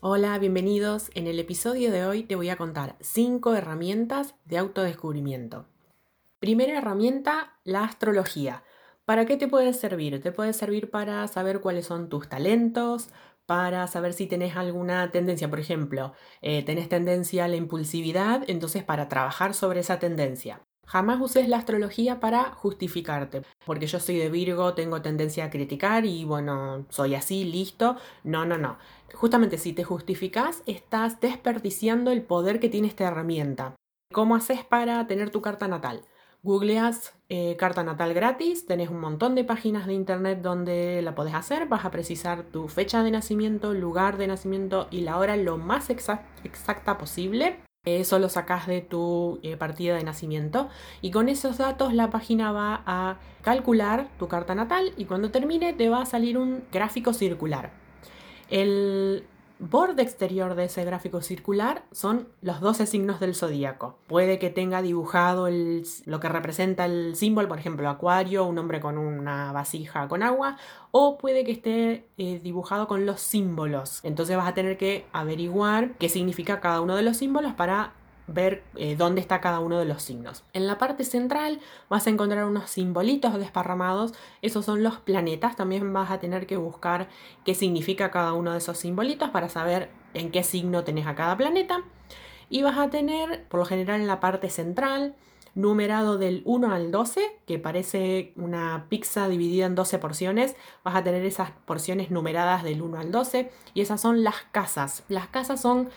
Hola, bienvenidos. En el episodio de hoy te voy a contar 5 herramientas de autodescubrimiento. Primera herramienta, la astrología. ¿Para qué te puede servir? Te puede servir para saber cuáles son tus talentos, para saber si tenés alguna tendencia, por ejemplo, eh, tenés tendencia a la impulsividad, entonces para trabajar sobre esa tendencia. Jamás uses la astrología para justificarte, porque yo soy de Virgo, tengo tendencia a criticar y bueno, soy así, listo. No, no, no. Justamente si te justificas, estás desperdiciando el poder que tiene esta herramienta. ¿Cómo haces para tener tu carta natal? Googleas eh, carta natal gratis, tenés un montón de páginas de internet donde la podés hacer, vas a precisar tu fecha de nacimiento, lugar de nacimiento y la hora lo más exacta posible. Eso lo sacas de tu eh, partida de nacimiento y con esos datos la página va a calcular tu carta natal y cuando termine te va a salir un gráfico circular. El borde exterior de ese gráfico circular son los 12 signos del zodíaco. Puede que tenga dibujado lo que representa el símbolo, por ejemplo, acuario, un hombre con una vasija con agua, o puede que esté eh, dibujado con los símbolos. Entonces vas a tener que averiguar qué significa cada uno de los símbolos para ver eh, dónde está cada uno de los signos. En la parte central vas a encontrar unos simbolitos desparramados, esos son los planetas, también vas a tener que buscar qué significa cada uno de esos simbolitos para saber en qué signo tenés a cada planeta. Y vas a tener, por lo general en la parte central, numerado del 1 al 12, que parece una pizza dividida en 12 porciones. Vas a tener esas porciones numeradas del 1 al 12 y esas son las casas. Las casas son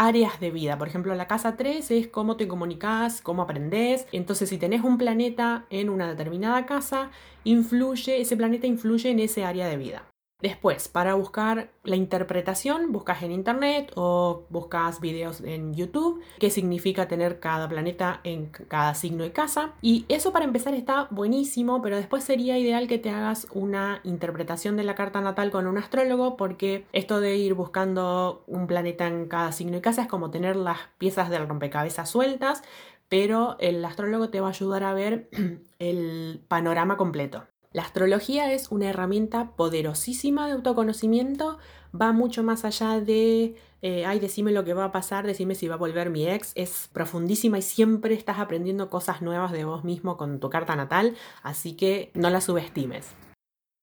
áreas de vida. Por ejemplo, la casa 3 es cómo te comunicas, cómo aprendes. Entonces, si tenés un planeta en una determinada casa, influye, ese planeta influye en ese área de vida. Después, para buscar la interpretación, buscas en internet o buscas videos en YouTube, qué significa tener cada planeta en cada signo de casa. Y eso para empezar está buenísimo, pero después sería ideal que te hagas una interpretación de la carta natal con un astrólogo, porque esto de ir buscando un planeta en cada signo de casa es como tener las piezas del rompecabezas sueltas, pero el astrólogo te va a ayudar a ver el panorama completo. La astrología es una herramienta poderosísima de autoconocimiento, va mucho más allá de, eh, ay, decime lo que va a pasar, decime si va a volver mi ex, es profundísima y siempre estás aprendiendo cosas nuevas de vos mismo con tu carta natal, así que no la subestimes.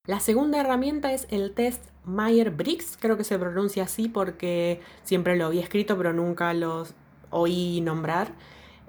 La segunda herramienta es el test Meyer-Briggs, creo que se pronuncia así porque siempre lo había escrito pero nunca los oí nombrar.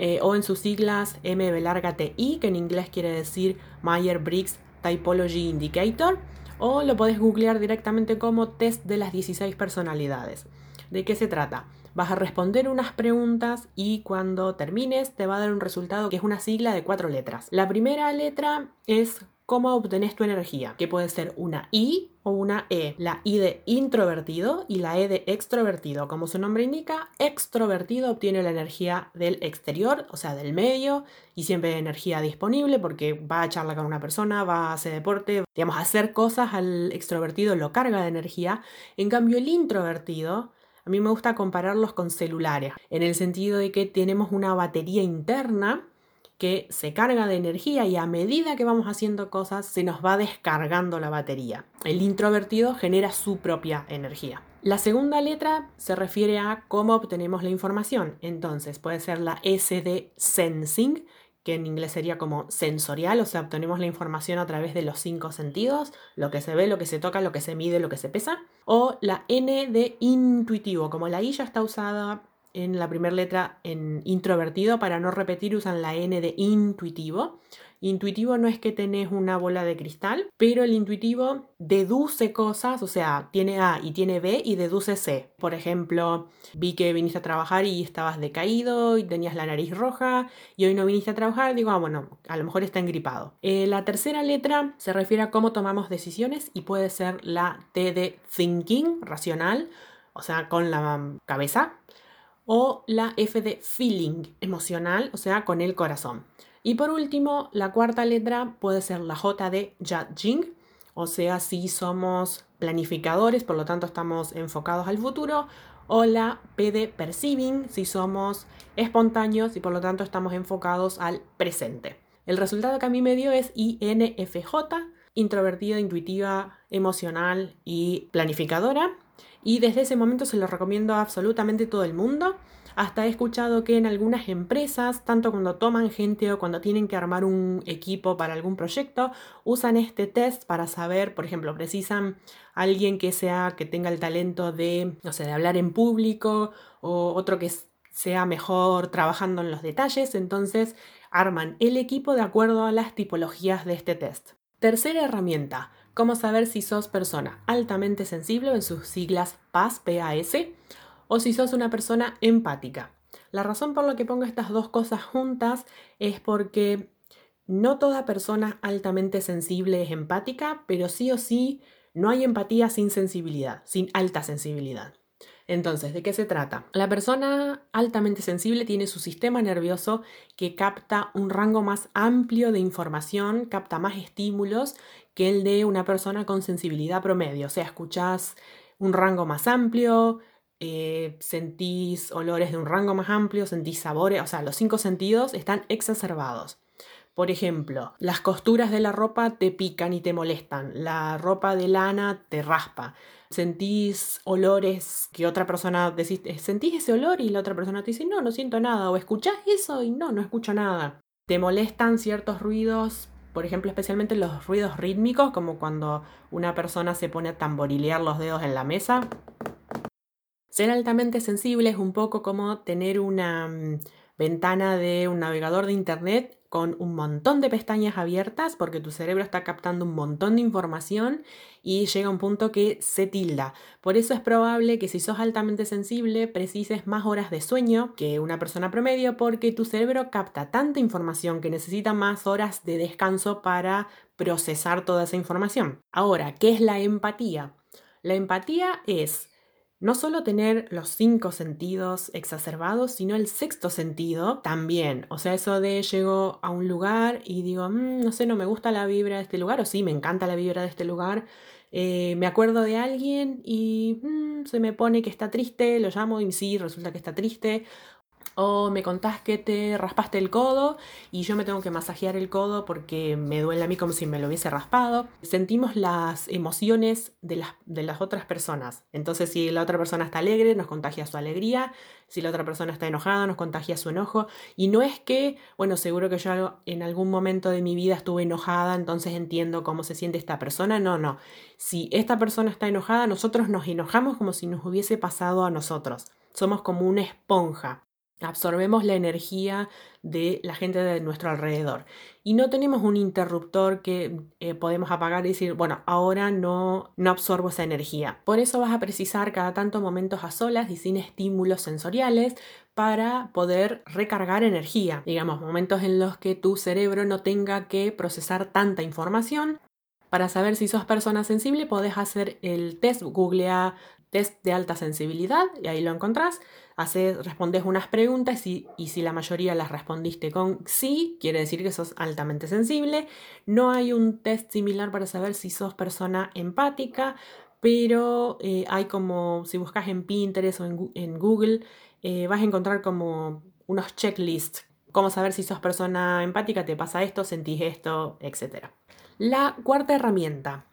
Eh, o en sus siglas MB larga TI, que en inglés quiere decir Meyer-Briggs Typology Indicator o lo podés googlear directamente como test de las 16 personalidades. ¿De qué se trata? Vas a responder unas preguntas y cuando termines te va a dar un resultado que es una sigla de cuatro letras. La primera letra es cómo obtenés tu energía, que puede ser una I o una E. La I de introvertido y la E de extrovertido. Como su nombre indica, extrovertido obtiene la energía del exterior, o sea, del medio, y siempre hay energía disponible porque va a charlar con una persona, va a hacer deporte, digamos, hacer cosas al extrovertido lo carga de energía. En cambio, el introvertido a mí me gusta compararlos con celulares, en el sentido de que tenemos una batería interna que se carga de energía y a medida que vamos haciendo cosas se nos va descargando la batería. El introvertido genera su propia energía. La segunda letra se refiere a cómo obtenemos la información. Entonces puede ser la S de sensing, que en inglés sería como sensorial, o sea, obtenemos la información a través de los cinco sentidos, lo que se ve, lo que se toca, lo que se mide, lo que se pesa. O la N de intuitivo, como la I ya está usada en la primera letra en introvertido, para no repetir usan la N de intuitivo. Intuitivo no es que tenés una bola de cristal, pero el intuitivo deduce cosas, o sea, tiene A y tiene B y deduce C. Por ejemplo, vi que viniste a trabajar y estabas decaído y tenías la nariz roja y hoy no viniste a trabajar, digo, ah, bueno, a lo mejor está engripado. Eh, la tercera letra se refiere a cómo tomamos decisiones y puede ser la T de thinking, racional, o sea, con la cabeza o la F de feeling, emocional, o sea, con el corazón. Y por último, la cuarta letra puede ser la J de judging, o sea, si somos planificadores, por lo tanto estamos enfocados al futuro, o la P de perceiving si somos espontáneos y por lo tanto estamos enfocados al presente. El resultado que a mí me dio es INFJ, introvertida, intuitiva, emocional y planificadora. Y desde ese momento se lo recomiendo absolutamente todo el mundo. Hasta he escuchado que en algunas empresas, tanto cuando toman gente o cuando tienen que armar un equipo para algún proyecto, usan este test para saber, por ejemplo, precisan alguien que sea que tenga el talento de, no sé, de hablar en público o otro que sea mejor trabajando en los detalles, entonces arman el equipo de acuerdo a las tipologías de este test. Tercera herramienta, cómo saber si sos persona altamente sensible en sus siglas PAS, PAS o si sos una persona empática. La razón por la que pongo estas dos cosas juntas es porque no toda persona altamente sensible es empática, pero sí o sí no hay empatía sin sensibilidad, sin alta sensibilidad. Entonces, ¿de qué se trata? La persona altamente sensible tiene su sistema nervioso que capta un rango más amplio de información, capta más estímulos que el de una persona con sensibilidad promedio. O sea, escuchás un rango más amplio, eh, sentís olores de un rango más amplio, sentís sabores, o sea, los cinco sentidos están exacerbados. Por ejemplo, las costuras de la ropa te pican y te molestan, la ropa de lana te raspa, sentís olores que otra persona decís, eh, sentís ese olor y la otra persona te dice, no, no siento nada, o escuchás eso y no, no escucho nada. Te molestan ciertos ruidos, por ejemplo, especialmente los ruidos rítmicos, como cuando una persona se pone a tamborilear los dedos en la mesa. Ser altamente sensible es un poco como tener una mm, ventana de un navegador de Internet con un montón de pestañas abiertas porque tu cerebro está captando un montón de información y llega un punto que se tilda. Por eso es probable que si sos altamente sensible precises más horas de sueño que una persona promedio porque tu cerebro capta tanta información que necesita más horas de descanso para procesar toda esa información. Ahora, ¿qué es la empatía? La empatía es no solo tener los cinco sentidos exacerbados, sino el sexto sentido también. O sea, eso de llego a un lugar y digo, mm, no sé, no me gusta la vibra de este lugar, o sí, me encanta la vibra de este lugar. Eh, me acuerdo de alguien y mm, se me pone que está triste, lo llamo y sí, resulta que está triste o me contás que te raspaste el codo y yo me tengo que masajear el codo porque me duele a mí como si me lo hubiese raspado. Sentimos las emociones de las, de las otras personas. Entonces si la otra persona está alegre, nos contagia su alegría. Si la otra persona está enojada, nos contagia su enojo. Y no es que, bueno, seguro que yo en algún momento de mi vida estuve enojada, entonces entiendo cómo se siente esta persona. No, no. Si esta persona está enojada, nosotros nos enojamos como si nos hubiese pasado a nosotros. Somos como una esponja absorbemos la energía de la gente de nuestro alrededor y no tenemos un interruptor que eh, podemos apagar y decir, bueno, ahora no, no absorbo esa energía. Por eso vas a precisar cada tanto momentos a solas y sin estímulos sensoriales para poder recargar energía. Digamos, momentos en los que tu cerebro no tenga que procesar tanta información. Para saber si sos persona sensible, podés hacer el test, googlea test de alta sensibilidad y ahí lo encontrás. Haces, respondes unas preguntas y, y, si la mayoría las respondiste con sí, quiere decir que sos altamente sensible. No hay un test similar para saber si sos persona empática, pero eh, hay como, si buscas en Pinterest o en, Google, eh, vas a encontrar como unos checklists. Cómo saber si sos persona empática, te pasa esto, sentís esto, etc. La cuarta herramienta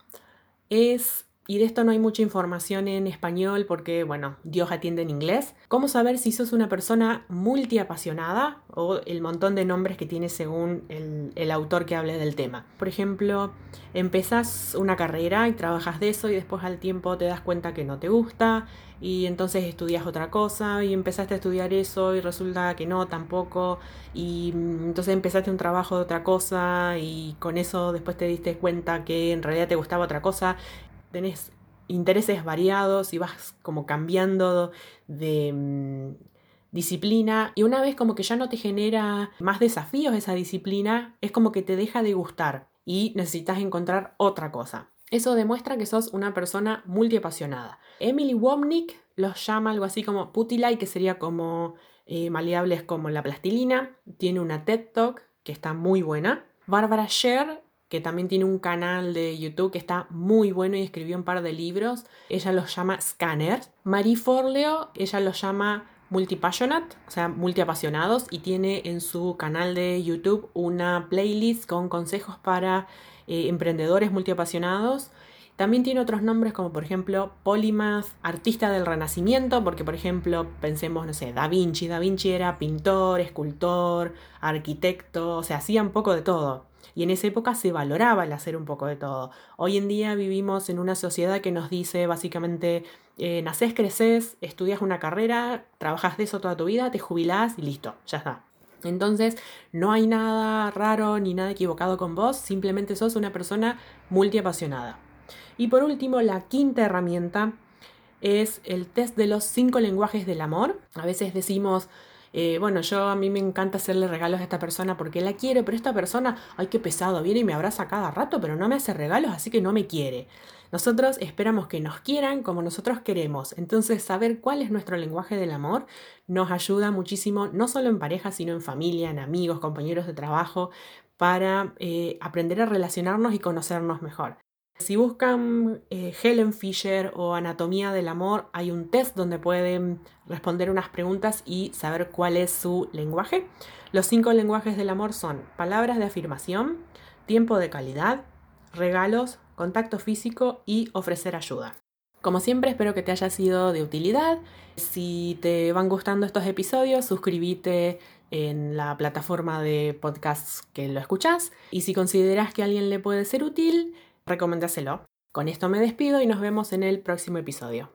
es y de esto no hay mucha información en español porque, bueno, Dios atiende en inglés. ¿Cómo saber si sos una persona multiapasionada o el montón de nombres que tiene según el, autor que hable del tema? Por ejemplo, empezás una carrera y trabajas de eso y después al tiempo te das cuenta que no te gusta y entonces estudias otra cosa y empezaste a estudiar eso y resulta que no tampoco y mm, entonces empezaste un trabajo de otra cosa y con eso después te diste cuenta que en realidad te gustaba otra cosa tenés intereses variados y vas como cambiando de mm, disciplina y una vez como que ya no te genera más desafíos esa disciplina, es como que te deja de gustar y necesitas encontrar otra cosa. Eso demuestra que sos una persona multiapasionada. Emily Womnick los llama algo así como Putilai, que sería como eh, maleables como la plastilina. Tiene una TED Talk que está muy buena. Barbara Sher que también tiene un canal de YouTube que está muy bueno y escribió un par de libros. Ella los llama Scanners. Marie Forleo, ella los llama Multipassionate, o sea, multiapasionados, y tiene en su canal de YouTube una playlist con consejos para eh, emprendedores multiapasionados. También tiene otros nombres como por ejemplo Polymath, artista del Renacimiento, porque por ejemplo pensemos, no sé, Da Vinci. Da Vinci era pintor, escultor, arquitecto, o sea, hacía un poco de todo. Y en esa época se valoraba el hacer un poco de todo. Hoy en día vivimos en una sociedad que nos dice básicamente, eh, creces, estudias una carrera, trabajas de eso toda tu vida, te jubilás y listo, ya está. Entonces, no hay nada raro ni nada equivocado con vos, simplemente sos una persona multiapasionada. Y por último, la quinta herramienta es el test de los cinco lenguajes del amor. A veces decimos, eh, bueno, yo a mí me encanta hacerle regalos a esta persona porque la quiero, pero esta persona, ay, qué pesado, viene y me abraza cada rato, pero no me hace regalos, así que no me quiere. Nosotros esperamos que nos quieran como nosotros queremos. Entonces, saber cuál es nuestro lenguaje del amor nos ayuda muchísimo, no solo en pareja, sino en familia, en amigos, compañeros de trabajo, para eh, aprender a relacionarnos y conocernos mejor. Si buscan eh, Helen Fisher o Anatomía del Amor, hay un test donde pueden responder unas preguntas y saber cuál es su lenguaje. Los cinco lenguajes del amor son palabras de afirmación, tiempo de calidad, regalos, contacto físico y ofrecer ayuda. Como siempre, espero que te haya sido de utilidad. Si te van gustando estos episodios, suscríbete en la plataforma de podcasts que lo escuchas. Y si consideras que a alguien le puede ser útil, recoméndaselo. Con esto me despido y nos vemos en el próximo episodio.